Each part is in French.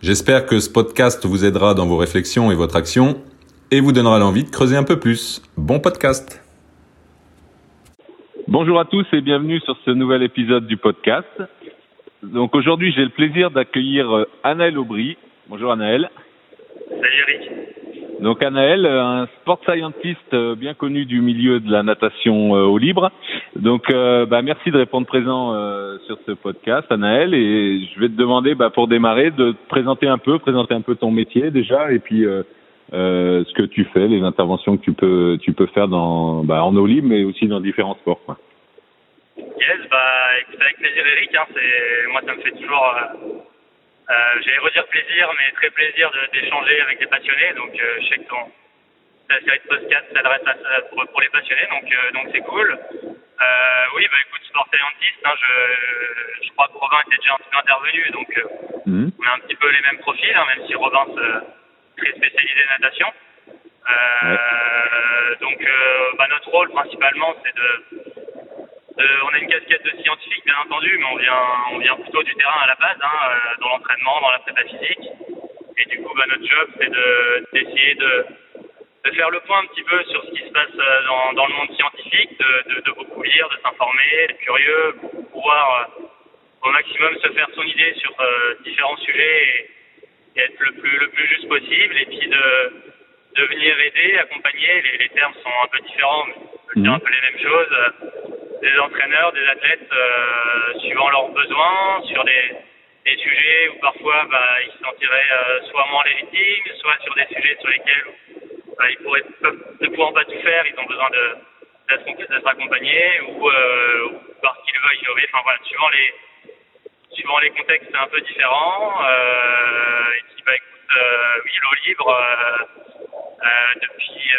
J'espère que ce podcast vous aidera dans vos réflexions et votre action et vous donnera l'envie de creuser un peu plus. Bon podcast Bonjour à tous et bienvenue sur ce nouvel épisode du podcast. Donc aujourd'hui, j'ai le plaisir d'accueillir euh, Anaël Aubry. Bonjour Anaël. Salut Eric. Donc Anaël, euh, un sport scientist euh, bien connu du milieu de la natation au libre. Donc bah, merci de répondre présent sur ce podcast Anaël et je vais te demander bah, pour démarrer de te présenter un peu, présenter un peu ton métier déjà et puis euh, ce que tu fais, les interventions que tu peux tu peux faire dans bah, en eau libre, mais aussi dans différents sports. Quoi. Yes, bah écoute avec plaisir Eric, hein, moi ça me fait toujours euh, euh, j'allais redire plaisir, mais très plaisir d'échanger avec des passionnés. Donc euh, je sais que ton la série de podcast s'adresse à, pour, pour, les passionnés, donc euh, donc c'est cool. Euh, oui, bah écoute, sport scientist, hein, je, je crois que Robin était déjà un petit peu intervenu, donc mmh. on a un petit peu les mêmes profils, hein, même si Robin se très spécialisé natation. Euh, donc, euh, bah, notre rôle principalement, c'est de, on a une casquette de scientifique, bien entendu, mais on vient, on vient plutôt du terrain à la base, hein, euh, dans l'entraînement, dans la prépa physique. Et du coup, bah, notre job, c'est d'essayer de, de, faire le point un petit peu sur ce qui se passe dans, dans le monde scientifique, de, de, de beaucoup lire, de s'informer, d'être curieux, pouvoir au maximum se faire son idée sur différents sujets et, être le plus, le plus juste possible et puis de, de venir aider, accompagner. Les, les termes sont un peu différents, mais on peut dire un peu les mêmes choses. Des entraîneurs, des athlètes, euh, suivant leurs besoins, sur des, des sujets où parfois bah, ils se sentiraient euh, soit moins légitimes, soit sur des sujets sur lesquels bah, ils pourraient, ne pouvant pas tout faire, ils ont besoin de d'être accompagnés ou, euh, ou parce qu'ils veulent innover. Enfin voilà, suivant les suivant les contextes, c'est un peu différent. Euh, et qui, bah, écoute, euh, oui, l'eau libre, euh, euh depuis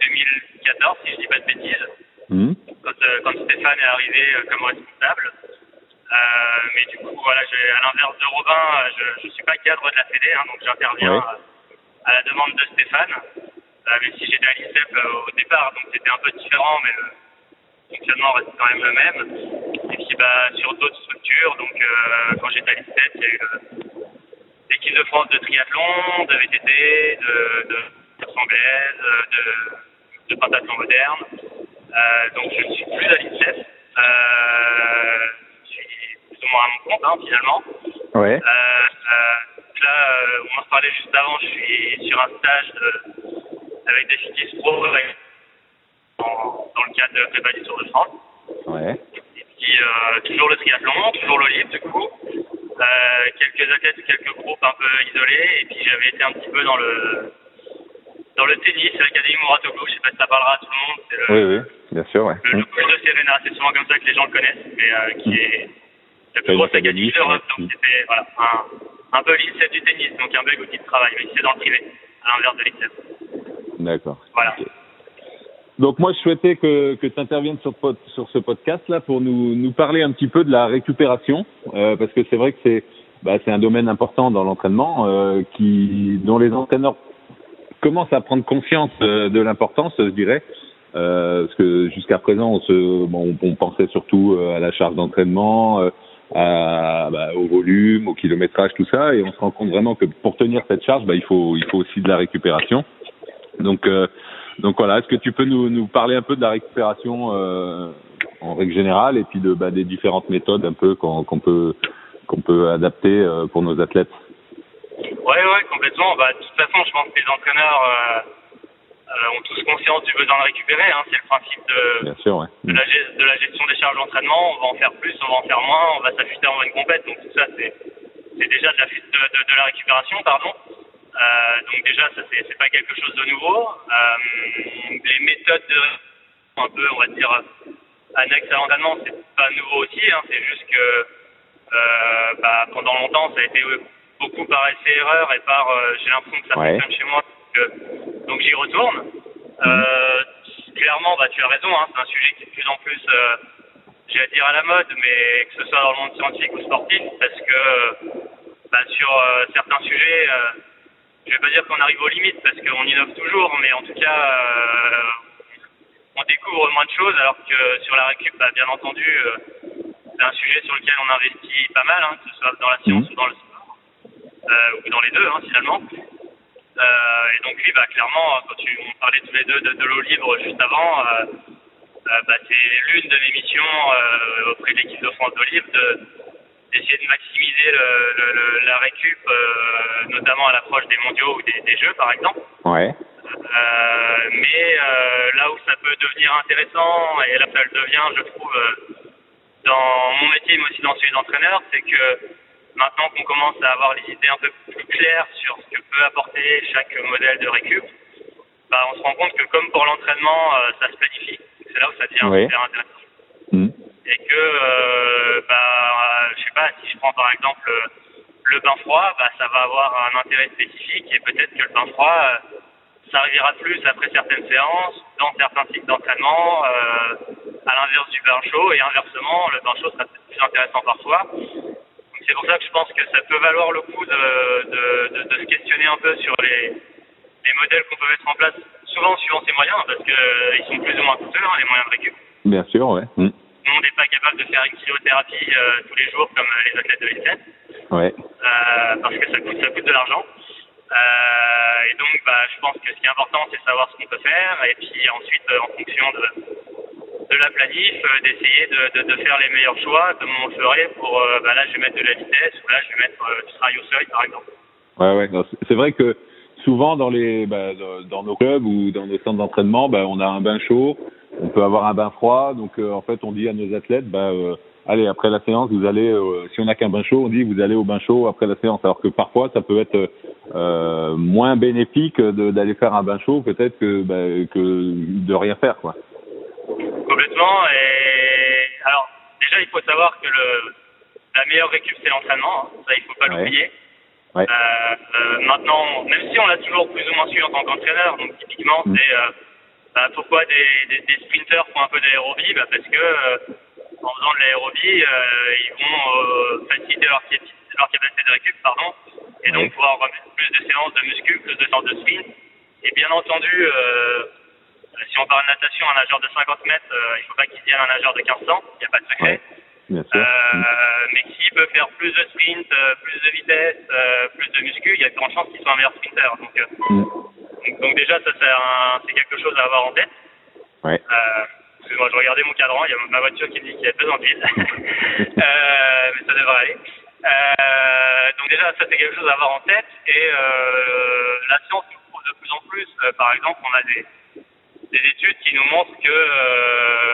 2014, euh, si je dis pas de bêtises, mmh. quand, quand, Stéphane est arrivé comme responsable. mais du coup, voilà, à l'inverse de Robin, je ne suis pas cadre de la Fédé, hein, donc j'interviens ouais. à, la demande de Stéphane, même si j'étais à l'ICEP au départ, donc c'était un peu différent, mais le fonctionnement reste quand même le même. Et puis bah, sur d'autres structures, donc euh, quand j'étais à l'ICET, il y a eu l'équipe de France de triathlon, de VTT, de, de course anglaise, de, de pentathlon moderne. Euh, donc je ne suis plus à l'ICET. Euh, je suis plus ou moins à mon compte hein, finalement. Ouais. Euh, là, on en parlait juste avant, je suis sur un stage de, avec des filles pro, avec dans, le cadre de prépa du Tour de France. Ouais. Et puis euh, toujours le triathlon, toujours le du coup. Euh, quelques athlètes, quelques groupes un peu isolés. Et puis j'avais été un petit peu dans le dans le tennis, l'Académie Mouratoglou. Je sais pas si ça parlera à tout le monde. Le, oui, oui, bien sûr. Ouais. Le, de Serena, c'est souvent comme ça que les gens le connaissent, mais euh, qui est la plus grosse académie d'Europe. Donc c'était voilà, un, un peu l'INSEP du tennis, donc un bel outil de travail, mais c'est dans le privé, à l'inverse de l'INSEP. D'accord. Voilà. Donc moi, je souhaitais que, que tu interviennes sur, sur ce podcast-là pour nous, nous parler un petit peu de la récupération, euh, parce que c'est vrai que c'est bah, c'est un domaine important dans l'entraînement euh, qui dont les entraîneurs commencent à prendre conscience euh, de l'importance, je dirais, parce que jusqu'à présent, on, se, bon, on pensait surtout à la charge d'entraînement, à, bah, au volume, au kilométrage, tout ça, et on se rend compte vraiment que pour tenir cette charge, bah, il faut il faut aussi de la récupération. Donc donc voilà, est-ce que tu peux nous, nous parler un peu de la récupération euh, en règle générale et puis de bah, des différentes méthodes un peu qu'on peut qu'on peut adapter euh, pour nos athlètes? Ouais, ouais, complètement. Bah, de toute façon, je pense que les entraîneurs euh, euh ont tous conscience du besoin de récupérer. Hein. C'est le principe de, Bien sûr, ouais. de, la, de la gestion des charges d'entraînement. On va en faire plus, on va en faire moins, on va s'affûter en une compète. Donc tout ça, c'est déjà de la, de la récupération, pardon. Euh, donc déjà, ça c'est pas quelque chose de nouveau. Euh, les méthodes de, un peu, on va dire, annexes à l'entraînement, c'est pas nouveau aussi. Hein, c'est juste que euh, bah, pendant longtemps, ça a été beaucoup par essai erreur et par j'ai l'impression que ça Ouais. fonctionne chez moi donc, donc j'y retourne. Euh, clairement, bah, tu as raison, hein, c'est un sujet qui est de plus en plus, euh, j'allais dire à la mode, mais que ce soit dans le monde scientifique ou sportif, parce que bah, sur certains sujets, je vais pas dire qu'on arrive aux limites, parce qu'on innove toujours, mais en tout cas, euh, on découvre moins de choses, alors que sur la récup, bah, bien entendu, euh, c'est un sujet sur lequel on investit pas mal, hein, que ce soit dans la science Mhm. ou dans le sport, euh, ou dans les deux, hein, finalement. Et donc oui, bah, clairement, quand tu, on parlait tous les deux de, de l'eau libre juste avant, bah, c'est l'une de mes missions auprès de l'équipe de France d'eau libre de- d'essayer de maximiser le, le- le- la récup, euh, notamment à l'approche des mondiaux ou des, des jeux, par exemple. Ouais. Euh, mais euh, là où ça peut devenir intéressant, et là ça le devient, je trouve, dans mon métier, mais aussi dans celui d'entraîneur, c'est que maintenant qu'on commence à avoir les idées un peu plus claires sur ce que peut apporter chaque modèle de récup, bah, on se rend compte que comme pour l'entraînement, ça se planifie. C'est là où ça devient Oui. super intéressant. Hmm. Et que, euh, bah, je sais pas, si je prends par exemple euh, le bain froid, bah, ça va avoir un intérêt spécifique et peut-être que le bain froid, euh, ça arrivera plus après certaines séances, dans certains cycles d'entraînement, euh, à l'inverse du bain chaud, et inversement, le bain chaud sera peut-être plus intéressant parfois. C'est pour ça que je pense que ça peut valoir le coup de, de, se questionner un peu sur les, les modèles qu'on peut mettre en place, souvent suivant ses moyens, parce qu'ils sont plus ou moins coûteux, hein, les moyens de récup. Bien sûr, ouais. Hmm. Tout le monde n'est pas capable de faire une cryothérapie euh, tous les jours comme euh, les athlètes de l'INSEP, Ouais. euh, parce que ça coûte, ça coûte de l'argent. Euh, et donc, bah, je pense que ce qui est important, c'est savoir ce qu'on peut faire, et puis ensuite, en fonction de, de la planif, d'essayer de, de, de faire les meilleurs choix, comme on ferait pour, bah, là, je vais mettre de la vitesse, ou là, je vais mettre du travail au seuil, par exemple. Ouais, ouais. C'est- vrai que souvent dans les, bah, dans- dans nos clubs ou dans nos centres d'entraînement, bah, on a un bain chaud, on peut avoir un bain froid. Donc euh, en fait, on dit à nos athlètes, bah, euh, allez après la séance, vous allez, euh, si on n'a qu'un bain chaud, on dit vous allez au bain chaud après la séance. Alors que parfois, ça peut être moins bénéfique d'aller faire un bain chaud peut-être que, bah, que de rien faire, quoi. Complètement. Et alors, déjà, il faut savoir que le, la meilleure récup, c'est l'entraînement. hein. Ça, il faut pas Ouais. l'oublier. Ouais. Euh, euh, maintenant, même si on l'a toujours plus ou moins su en tant qu'entraîneur, donc typiquement, Mm. c'est euh, bah, pourquoi des, des, des sprinters font un peu d'aérobie bah, Parce que euh, en faisant de l'aérobie, euh, ils vont euh, faciliter leur, leur capacité de récup, pardon, et donc pouvoir remettre plus de séances de muscu, plus de séances de sprint. Et bien entendu, euh, si on parle de natation, un nageur de 50 mètres, euh, il ne faut pas qu'il devienne un nageur de 1500, il n'y a pas de secret. Ouais. Euh, mais s'il peut faire plus de sprint, euh, plus de vitesse, plus de muscu, il y a de grandes chances qu'il soit un meilleur sprinter. Donc, Donc, déjà, ça c'est quelque chose à avoir en tête. Ouais. Euh, Excuse-moi, je regardais mon cadran, il y a ma voiture qui me dit qu'il y a besoin d'huile. euh, mais ça devrait aller. Euh, donc déjà, ça c'est quelque chose à avoir en tête. Et euh, la science nous prouve de plus en plus. Euh, par exemple, on a des, des études qui nous montrent que euh,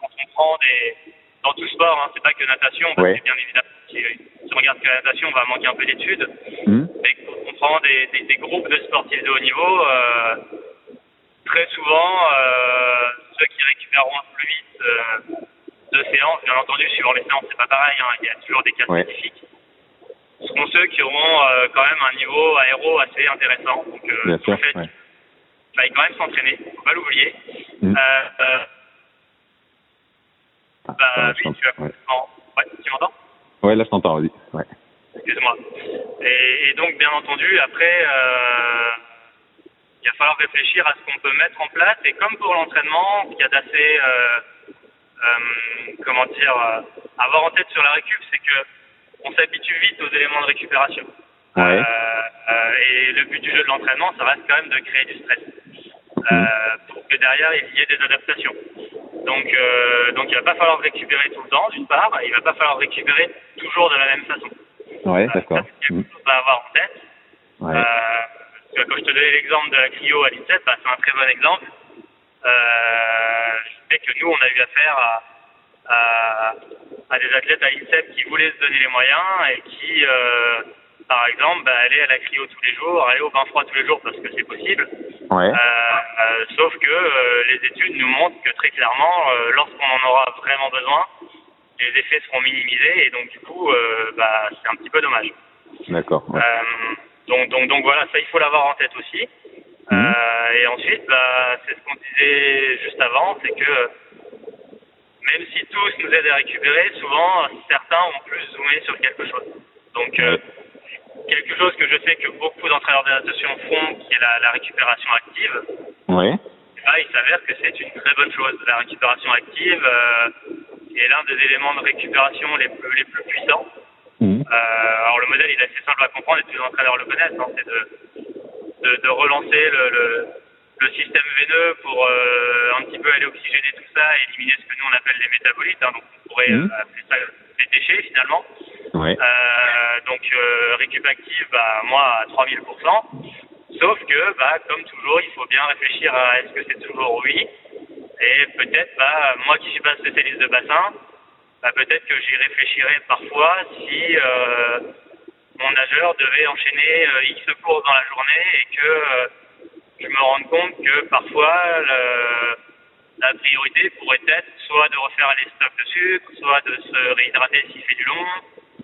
quand on prend des... Dans tout sport, hein, c'est pas que natation, parce Ouais. que bien évidemment, si, si on regarde que la natation, on va manquer un peu d'études. Hmm. Prend des, des, des groupes de sportifs de haut niveau, euh, très souvent, euh, ceux qui récupéreront le plus vite euh, de séances, bien entendu, suivant les séances, c'est pas pareil, hein, il y a toujours des cas Ouais. spécifiques, seront ceux qui auront quand même un niveau aéro assez intéressant. Donc, Bien sûr. en fait, Ouais. il fallait quand même s'entraîner, faut pas l'oublier. Mm. Ah, bah, oui, tu ouais. complètement... Ouais, tu m'entends? Ouais, là je t'entends, vas-y. Ouais. Excuse-moi. Et, et donc, bien entendu, après, euh, il va falloir réfléchir à ce qu'on peut mettre en place. Et comme pour l'entraînement, qu'il y a d'assez, euh, euh, comment dire, avoir en tête sur la récup, c'est que on s'habitue vite aux éléments de récupération. Ouais. Euh, euh, et le but du jeu de l'entraînement, ça reste quand même de créer du stress. Euh, pour que derrière, il y ait des adaptations. Donc, donc il va pas falloir récupérer tout le temps, d'une part, et il va pas falloir récupérer toujours de la même façon. Ouais, d'accord. c'est quelque chose à avoir en tête. Ouais. Euh, quand je te donnais l'exemple de la cryo à l'INSEP, bah, c'est un très bon exemple. Euh, je sais que nous, on a eu affaire à, à, à des athlètes à l'INSEP qui voulaient se donner les moyens et qui, euh, par exemple, bah, allaient à la cryo tous les jours, allaient au bain froid tous les jours parce que c'est possible. Ouais. Euh, sauf que les études nous montrent que très clairement, lorsqu'on en aura vraiment besoin, les effets seront minimisés et donc du coup, euh, bah, c'est un petit peu dommage. D'accord. Ouais. donc, donc, donc voilà, ça il faut l'avoir en tête aussi. Mhm. et ensuite, bah, c'est ce qu'on disait juste avant, c'est que même si tous nous aident à récupérer, souvent certains ont plus zoomé sur quelque chose. Donc euh, quelque chose que je sais que beaucoup d'entraîneurs de natation font, qui est la, la récupération active. Ouais. Bah, il s'avère que c'est une très bonne chose. La récupération active euh, est l'un des éléments de récupération les plus, les plus puissants. Mhm. Euh, alors le modèle il est assez simple à comprendre et tous les entraîneurs le connaissent. Hein, c'est de, de, de, relancer le, le, le, système veineux pour euh, un petit peu aller oxygéner tout ça et éliminer ce que nous on appelle les métabolites. Hein, donc on pourrait Mhm. euh, appeler ça des déchets finalement. Ouais. Donc récup active, bah, moi à 3000%. Sauf que, bah, comme toujours, il faut bien réfléchir à est-ce que c'est toujours oui. Et peut-être, bah, moi qui suis pas spécialiste de bassin, bah, peut-être que j'y réfléchirais parfois si euh, mon nageur devait enchaîner euh, X courses dans la journée et que euh, je me rende compte que parfois le- la priorité pourrait être soit de refaire les stocks de sucre, soit de se réhydrater s'il fait du long,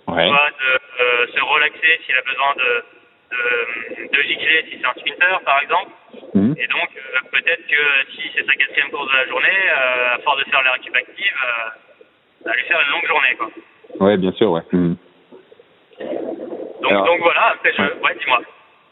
Ouais. soit de se relaxer s'il a besoin de, de, de gicler si c'est un sprinter par exemple. Mhm. Et donc euh, peut-être que si c'est sa quatrième course de la journée, euh, à force de faire la récup active, euh, ça va lui faire une longue journée quoi. Ouais, bien sûr, ouais. Mhm. Donc, Alors- donc voilà, après je... Ouais. Dis-moi.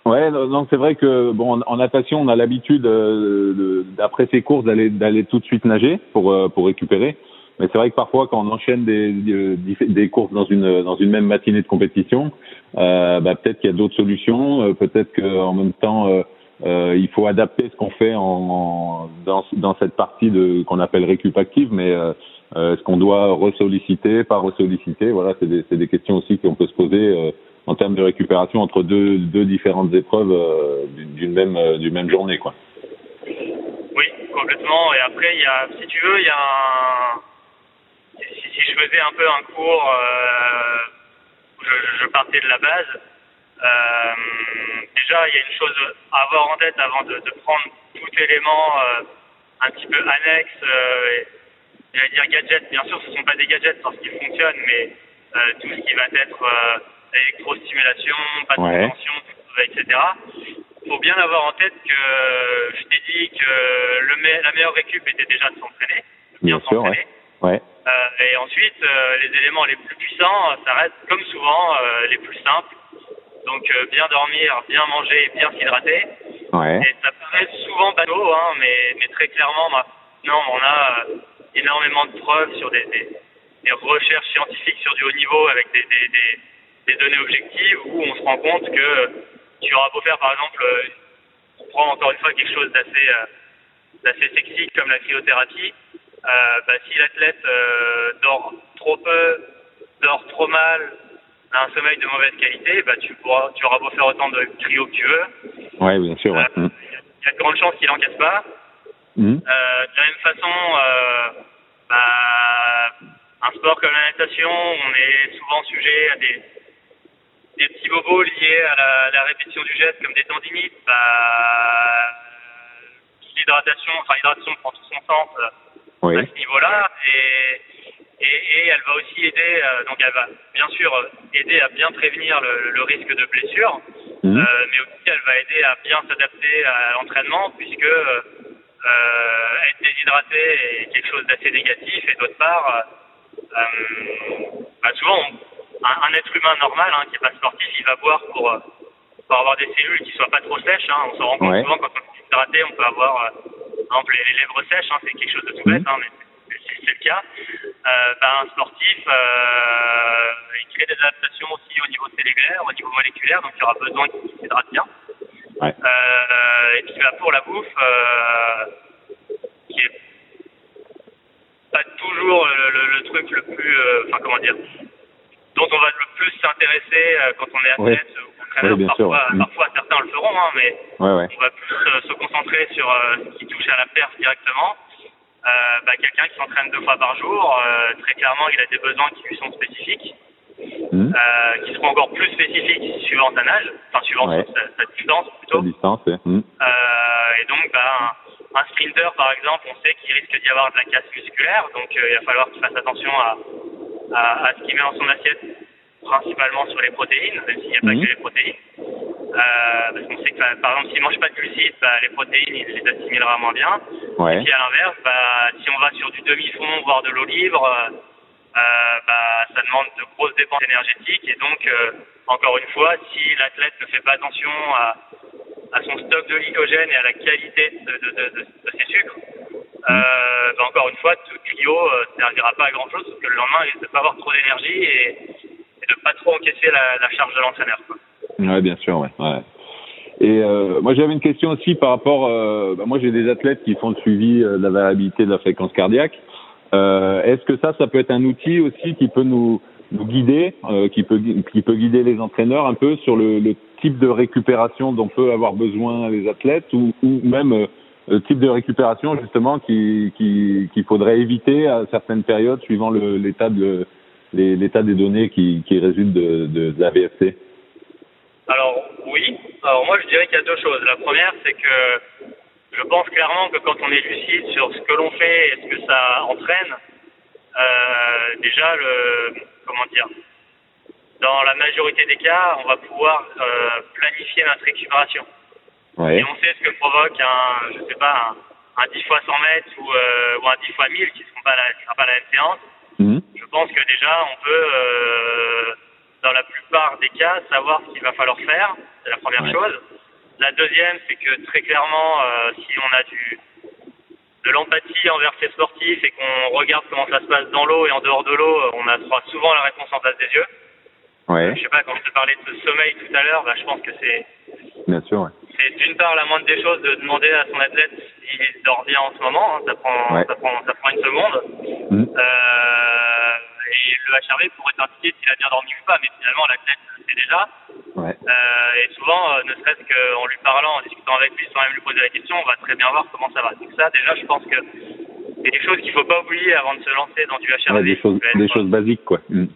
Ouais, non, c'est vrai que bon, en, natation, on a l'habitude euh, d'après ces courses d'aller d'aller tout de suite nager pour euh, pour récupérer. Mais c'est vrai que parfois, quand on enchaîne des des, des courses dans une dans une même matinée de compétition, euh, bah, peut-être qu'il y a d'autres solutions. euh, peut-être qu'en même temps, euh, euh, il faut adapter ce qu'on fait en, en- dans dans cette partie qu'on appelle récup active, mais euh, euh, est-ce qu'on doit ressolliciter, pas ressolliciter Voilà, c'est des des questions aussi qu'on peut se poser. euh, en termes de récupération entre deux, deux différentes épreuves euh, d'une même, euh, d'une même journée. Quoi. Oui, complètement. Et après, il y a, si tu veux, il y a un. Si, si je faisais un peu un cours euh, je, je partais de la base, euh, déjà, il y a une chose à avoir en tête avant de, de prendre tout élément euh, un petit peu annexe. Euh, J'allais dire gadget, bien sûr, ce ne sont pas des gadgets parce qu'ils fonctionnent, mais euh, tout ce qui va être euh, électrostimulation, pas de tension, etc. Il faut bien avoir en tête que je t'ai dit que le me- la meilleure récup était déjà de s'entraîner, bien, Bien sûr, s'entraîner. Ouais. Et ensuite, les éléments les plus puissants, ça reste comme souvent les plus simples. Donc euh, bien dormir, bien manger, bien s'hydrater. Ouais. Et ça paraît souvent bateau, hein, mais, mais très clairement, maintenant, on a euh, énormément de preuves sur des, des, des recherches scientifiques sur du haut niveau avec des, données objectives où on se rend compte que tu auras beau faire, par exemple, euh, on prend encore une fois quelque chose d'assez euh, d'assez sexy comme la cryothérapie. Euh, bah, si l'athlète euh, dort trop peu, dort trop mal, un sommeil de mauvaise qualité, bah, tu, pourras, tu auras beau faire autant de cryo que tu veux. Ouais, bien sûr. Ouais. Euh. Il y a de grandes chances qu'il n'encaisse pas. Mm. Euh, de la même façon, euh, bah, un sport comme la natation, on est souvent sujet à des, des petits bobos liés à la, la répétition du geste comme des tendinites. Bah, l'hydratation, enfin l'hydratation prend tout son sens Oui. à ce niveau-là et, et, et elle va aussi aider, euh, donc elle va bien sûr euh, aider à bien prévenir le, le risque de blessure, Mm. euh, mais aussi elle va aider à bien s'adapter à l'entraînement puisque euh, être déshydraté est quelque chose d'assez négatif et d'autre part, bah, souvent on- un, un être humain normal hein, qui n'est pas sportif, il va boire pour, pour avoir des cellules qui soient pas trop sèches. Hein. On se rend compte Ouais. souvent quand on est déshydraté, on peut avoir par exemple les, les lèvres sèches, hein, c'est quelque chose de tout Mhm. bête, hein, mais c'est le cas. Euh, bah, un sportif, euh, il crée des adaptations aussi au niveau cellulaire, au niveau moléculaire, donc il aura besoin qu'il s'hydrate bien. Ouais. Euh, et puis bah, pour la bouffe, euh, qui est pas toujours le, le- le truc le plus, euh, enfin comment dire, dont on va le plus s'intéresser quand on est Ouais. athlète ou entraîneur. Ouais, bien sûr, parfois, ouais. Mm. parfois certains le feront, hein, mais Ouais, ouais. on va plus se concentrer sur ce qui touche à la perf directement. Euh, bah, Quelqu'un qui s'entraîne deux fois par jour, euh, très clairement, il a des besoins qui lui sont spécifiques, Mm. euh, qui seront encore plus spécifiques suivant sa nage, enfin suivant Ouais. sa, sa distance plutôt. distance, ouais. Mm. Euh, et donc, bah, un, un sprinter, par exemple, on sait qu'il risque d'y avoir de la casse musculaire, donc euh, il va falloir qu'il fasse attention à, à, à ce qu'il met dans son assiette principalement sur les protéines, même s'il n'y a pas que les protéines. Euh, parce qu'on sait que, par exemple, s'il ne mange pas de glucides, bah, les protéines, il les assimilera moins bien. Ouais. Et puis à l'inverse, bah, si on va sur du demi-fond, voire de l'eau libre, euh, euh, bah, ça demande de grosses dépenses énergétiques. Et donc, euh, encore une fois, si l'athlète ne fait pas attention à, à son stock de glycogène et à la qualité de, de, de, de- ses sucres, euh, bah, encore une fois, tout cryo ne servira pas à grand-chose parce que le lendemain, il risque de pas avoir trop d'énergie et, et de pas trop encaisser la, la charge de l'entraîneur. Ouais, bien sûr, ouais. ouais. Et euh, moi, j'avais une question aussi par rapport. Euh, bah, moi, j'ai des athlètes qui font le suivi euh, de la variabilité de la fréquence cardiaque. Euh, Est-ce que ça, ça peut être un outil aussi qui peut nous, nous guider, euh, qui peut qui peut guider les entraîneurs un peu sur le, le type de récupération dont peut avoir besoin les athlètes ou, ou même euh, le type de récupération justement qui qui- qu'il faudrait éviter à certaines périodes suivant l'état de l'état des données qui, qui résultent de, de, de la VFC. Alors oui, alors moi je dirais qu'il y a deux choses. La première c'est que je pense clairement que quand on est lucide sur ce que l'on fait et ce que ça entraîne, euh, déjà le comment dire, dans la majorité des cas, on va pouvoir euh, planifier notre récupération. Ouais. Et on sait ce que provoque un, je sais pas, un, un 10 fois 100 mètres ou, euh, ou un 10 fois 1000 qui ne seront pas la, qui sera pas la même séance. Mhm. Je pense que déjà, on peut, euh, dans la plupart des cas, savoir ce qu'il va falloir faire. C'est la première Ouais. chose. La deuxième, c'est que très clairement, euh, si on a du, de l'empathie envers ces sportifs et qu'on regarde comment ça se passe dans l'eau et en dehors de l'eau, on a souvent la réponse en face des yeux. Ouais, Je sais pas, quand je te parlais de sommeil tout à l'heure, bah, je pense que c'est bien sûr. Ouais. c'est d'une part la moindre des choses de demander à son athlète s'il dort bien en ce moment. hein, ça, prend, Ouais. ça, prend, ça prend une seconde. Mhm. Euh, et le HRV pourrait t'indiquer s'il a bien dormi ou pas, mais finalement l'athlète le sait déjà. Ouais. Euh, et souvent, euh, ne serait-ce qu'en lui parlant, en discutant avec lui, sans même lui poser la question, on va très bien voir comment ça va. Donc ça, déjà, je pense que c'est des choses qu'il faut pas oublier avant de se lancer dans du HRV. Ouais, des choses, qui va être- des choses basiques, quoi. Mhm.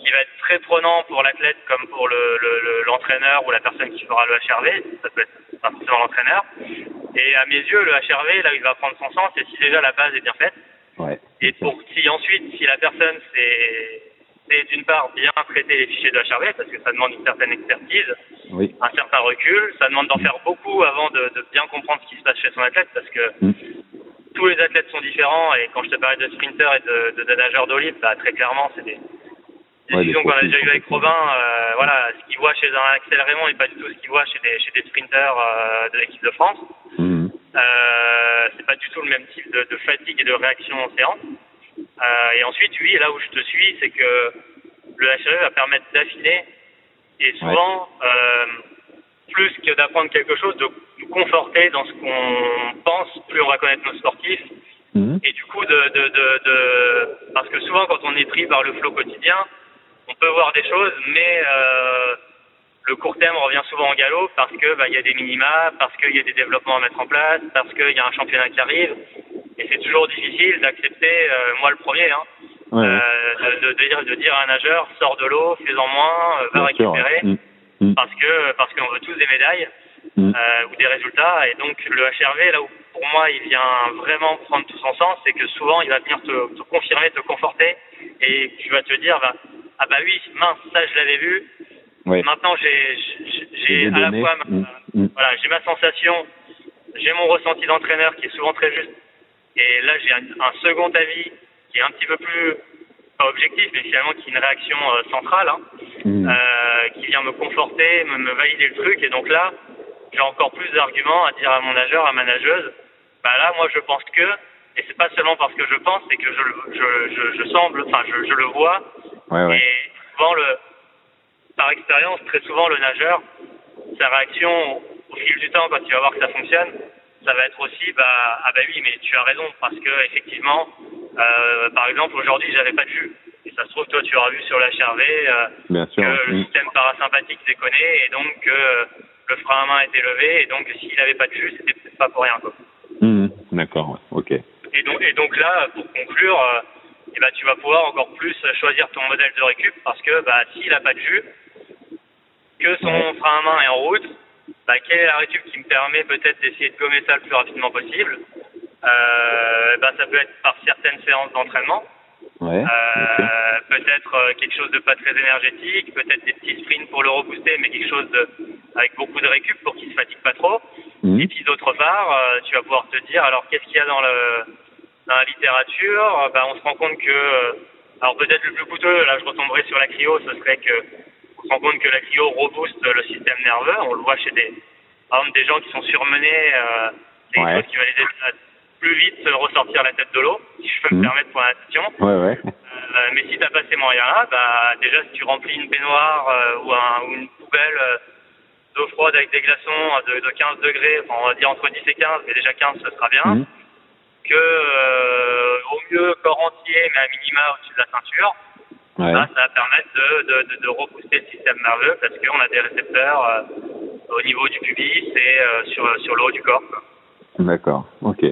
qui va être très prenant pour l'athlète comme pour le- le- le- l'entraîneur ou la personne qui fera le HRV. Ça peut être pas forcément l'entraîneur. Et à mes yeux, le HRV, là il va prendre son sens, c'est si déjà la base est bien faite. Ouais. Et pour si ensuite, si la personne c'est c'est d'une part bien traiter les fichiers de HRV, parce que ça demande une certaine expertise, Oui. un certain recul, ça demande d'en faire beaucoup avant de, de bien comprendre ce qui se passe chez son athlète, parce que Mhm. tous les athlètes sont différents, et quand je te parlais de sprinter et de, de, de nageurs d'eau libre, bah, très clairement, c'est des Ouais, discussions qu'on a déjà eu avec. Robin, euh, voilà, ce qu'il voit chez un Raymond n'est pas du tout ce qu'il voit chez des, chez des sprinters euh, de l'équipe de France. Mhm. Euh, c'est pas du tout le même type de, de fatigue et de réaction en séance. Euh, et ensuite, oui, là où je te suis, c'est que le HRE va permettre d'affiner et souvent, euh, plus que d'apprendre quelque chose, de nous conforter dans ce qu'on pense, plus on va connaître nos sportifs. Mhm. Et du coup, de, de, de, parce que souvent, quand on est pris par le flot quotidien, on peut voir des choses, mais le court terme revient souvent en galop parce que bah, il y a des minima, parce qu'il y a des développements à mettre en place, parce qu'il y a un championnat qui arrive. Et c'est toujours difficile d'accepter, euh, moi le premier, hein, Ouais. euh, de, de, dire, de dire à un nageur sors de l'eau, fais-en moins, euh, va Bien sûr, récupérer, ouais. Mhm. Mhm. parce que parce qu'on veut tous des médailles Mhm. euh, ou des résultats. Et donc le HRV, là où pour moi il vient vraiment prendre tout son sens, c'est que souvent il va venir te, te confirmer, te conforter, et tu vas te dire bah, ah bah oui mince ça je l'avais vu. Ouais. Maintenant j'ai à la fois ma, Mhm. Mhm. voilà j'ai ma sensation, j'ai mon ressenti d'entraîneur qui est souvent très juste, et là j'ai un, un second avis qui est un petit peu plus pas objectif, mais finalement qui est une réaction euh, centrale. Hein Mhm. euh, qui vient me conforter, me, me valider le truc. Et donc là, j'ai encore plus d'arguments à dire à mon nageur, à ma nageuse. Bah là, moi, je pense que, et c'est pas seulement parce que je pense, c'est que je, le- je, je, je semble, enfin, je, je le vois. Ouais, ouais. Et souvent, le, par expérience, très souvent, le nageur, sa réaction au fil du temps, quand il va voir que ça fonctionne, ça va être aussi, bah, ah bah oui, mais tu as raison, parce que effectivement, euh, par exemple, aujourd'hui, j'avais pas de jus. Et ça se trouve, toi, tu auras vu sur la HRV, euh, Bien que le système parasympathique déconnait et donc que euh, le frein à main était levé et donc s'il n'avait pas de jus, c'était peut-être pas pour rien. Quoi. Mhm. D'accord, ouais. ok. Et, donc, et donc là, pour conclure, euh, eh ben, tu vas pouvoir encore plus choisir ton modèle de récup parce que bah, s'il n'a pas de jus, que son frein à main est en route, bah, quelle est la récup qui me permet peut-être d'essayer de gommer ça le plus rapidement possible euh, bah, Ça peut être par certaines séances d'entraînement. Ouais, Euh, peut-être euh, quelque chose de pas très énergétique, peut-être des petits sprints pour le rebooster, mais quelque chose de, avec beaucoup de récup pour qu'il se fatigue pas trop. Mhm. Et puis d'autre part, euh, tu vas pouvoir te dire, alors qu'est-ce qu'il y a dans, le, dans la littérature? Bah, On se rend compte que, euh, alors peut-être le plus coûteux, là je retomberai sur la cryo, ce serait que se rend compte que la cryo rebooste le système nerveux. On le voit chez des, par exemple, des gens qui sont surmenés, euh, c'est quelque Ouais. chose qui va les aider à plus vite ressortir la tête de l'eau, si je peux me Mhm. permettre pour la natation. Ouais, ouais. Euh, mais si t'as pas ces moyens-là, bah déjà si tu remplis une baignoire euh, ou, un, ou une poubelle euh, d'eau froide avec des glaçons euh, de, de 15 degrés, enfin on va dire entre 10 et 15, mais déjà 15 ce sera bien, Mhm. que euh, au mieux corps entier mais à minima au-dessus de la ceinture, Ouais. là, ça va permettre de, de, de, de rebooster le système nerveux parce qu'on a des récepteurs euh, au niveau du pubis et euh, sur, sur le haut du corps. D'accord, ok.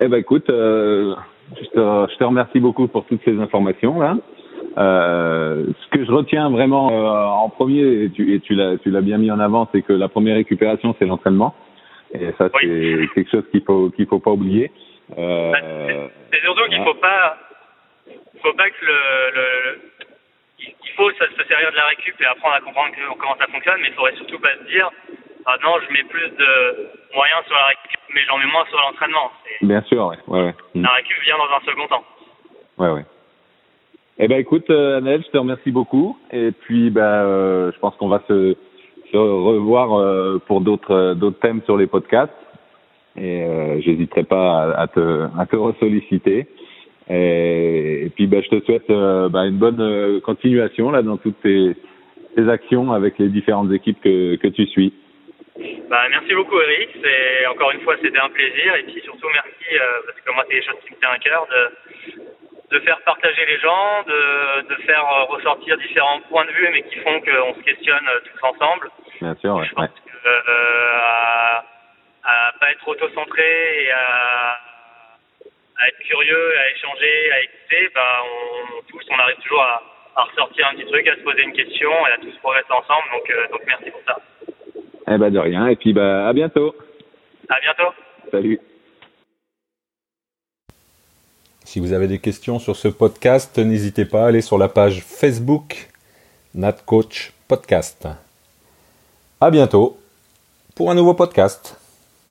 Eh ben écoute, euh, je, te, je te remercie beaucoup pour toutes ces informations là. Euh, ce que je retiens vraiment euh, en premier, et tu, et tu l'as tu l'as bien mis en avant, c'est que la première récupération c'est l'entraînement. Et ça c'est quelque chose qu'il faut qu'il faut pas oublier. Euh, C'est surtout qu'il faut pas, faut pas que le, le il il faut se se servir de la récup et apprendre à comprendre comment ça fonctionne, mais il faudrait surtout pas se dire ah non je mets plus de moyens sur la récup, mais j'en mets moins sur l'entraînement. Bien sûr, ouais, ouais, ouais. Mm. La récup vient dans un second temps. Ouais, ouais. Eh ben écoute, euh, Annelle, je te remercie beaucoup. Et puis, ben, euh, je pense qu'on va se, se revoir euh, pour d'autres euh, d'autres thèmes sur les podcasts. Et euh, j'hésiterai pas à, à te à te ressolliciter. Et, et puis, ben, je te souhaite euh, ben, une bonne euh, continuation là dans toutes tes, tes actions avec les différentes équipes que que tu suis. Bah, merci beaucoup Eric, c'est encore une fois c'était un plaisir et puis surtout merci euh, parce que moi c'est des choses qui me tiennent à cœur de de faire partager les gens, de, de faire euh, ressortir différents points de vue mais qui font qu'on se questionne euh, tous ensemble. Bien sûr, ouais. Je pense que euh, à, à pas être auto-centré et à, à être curieux, à échanger, à écouter, bah on, tous on arrive toujours à, à ressortir un petit truc, à se poser une question et à tous progresser ensemble. Donc euh, donc merci pour ça. Eh ben de rien. Et puis, ben, à bientôt. À bientôt. Salut. Si vous avez des questions sur ce podcast, n'hésitez pas à aller sur la page Facebook NatCoach Podcast. À bientôt pour un nouveau podcast.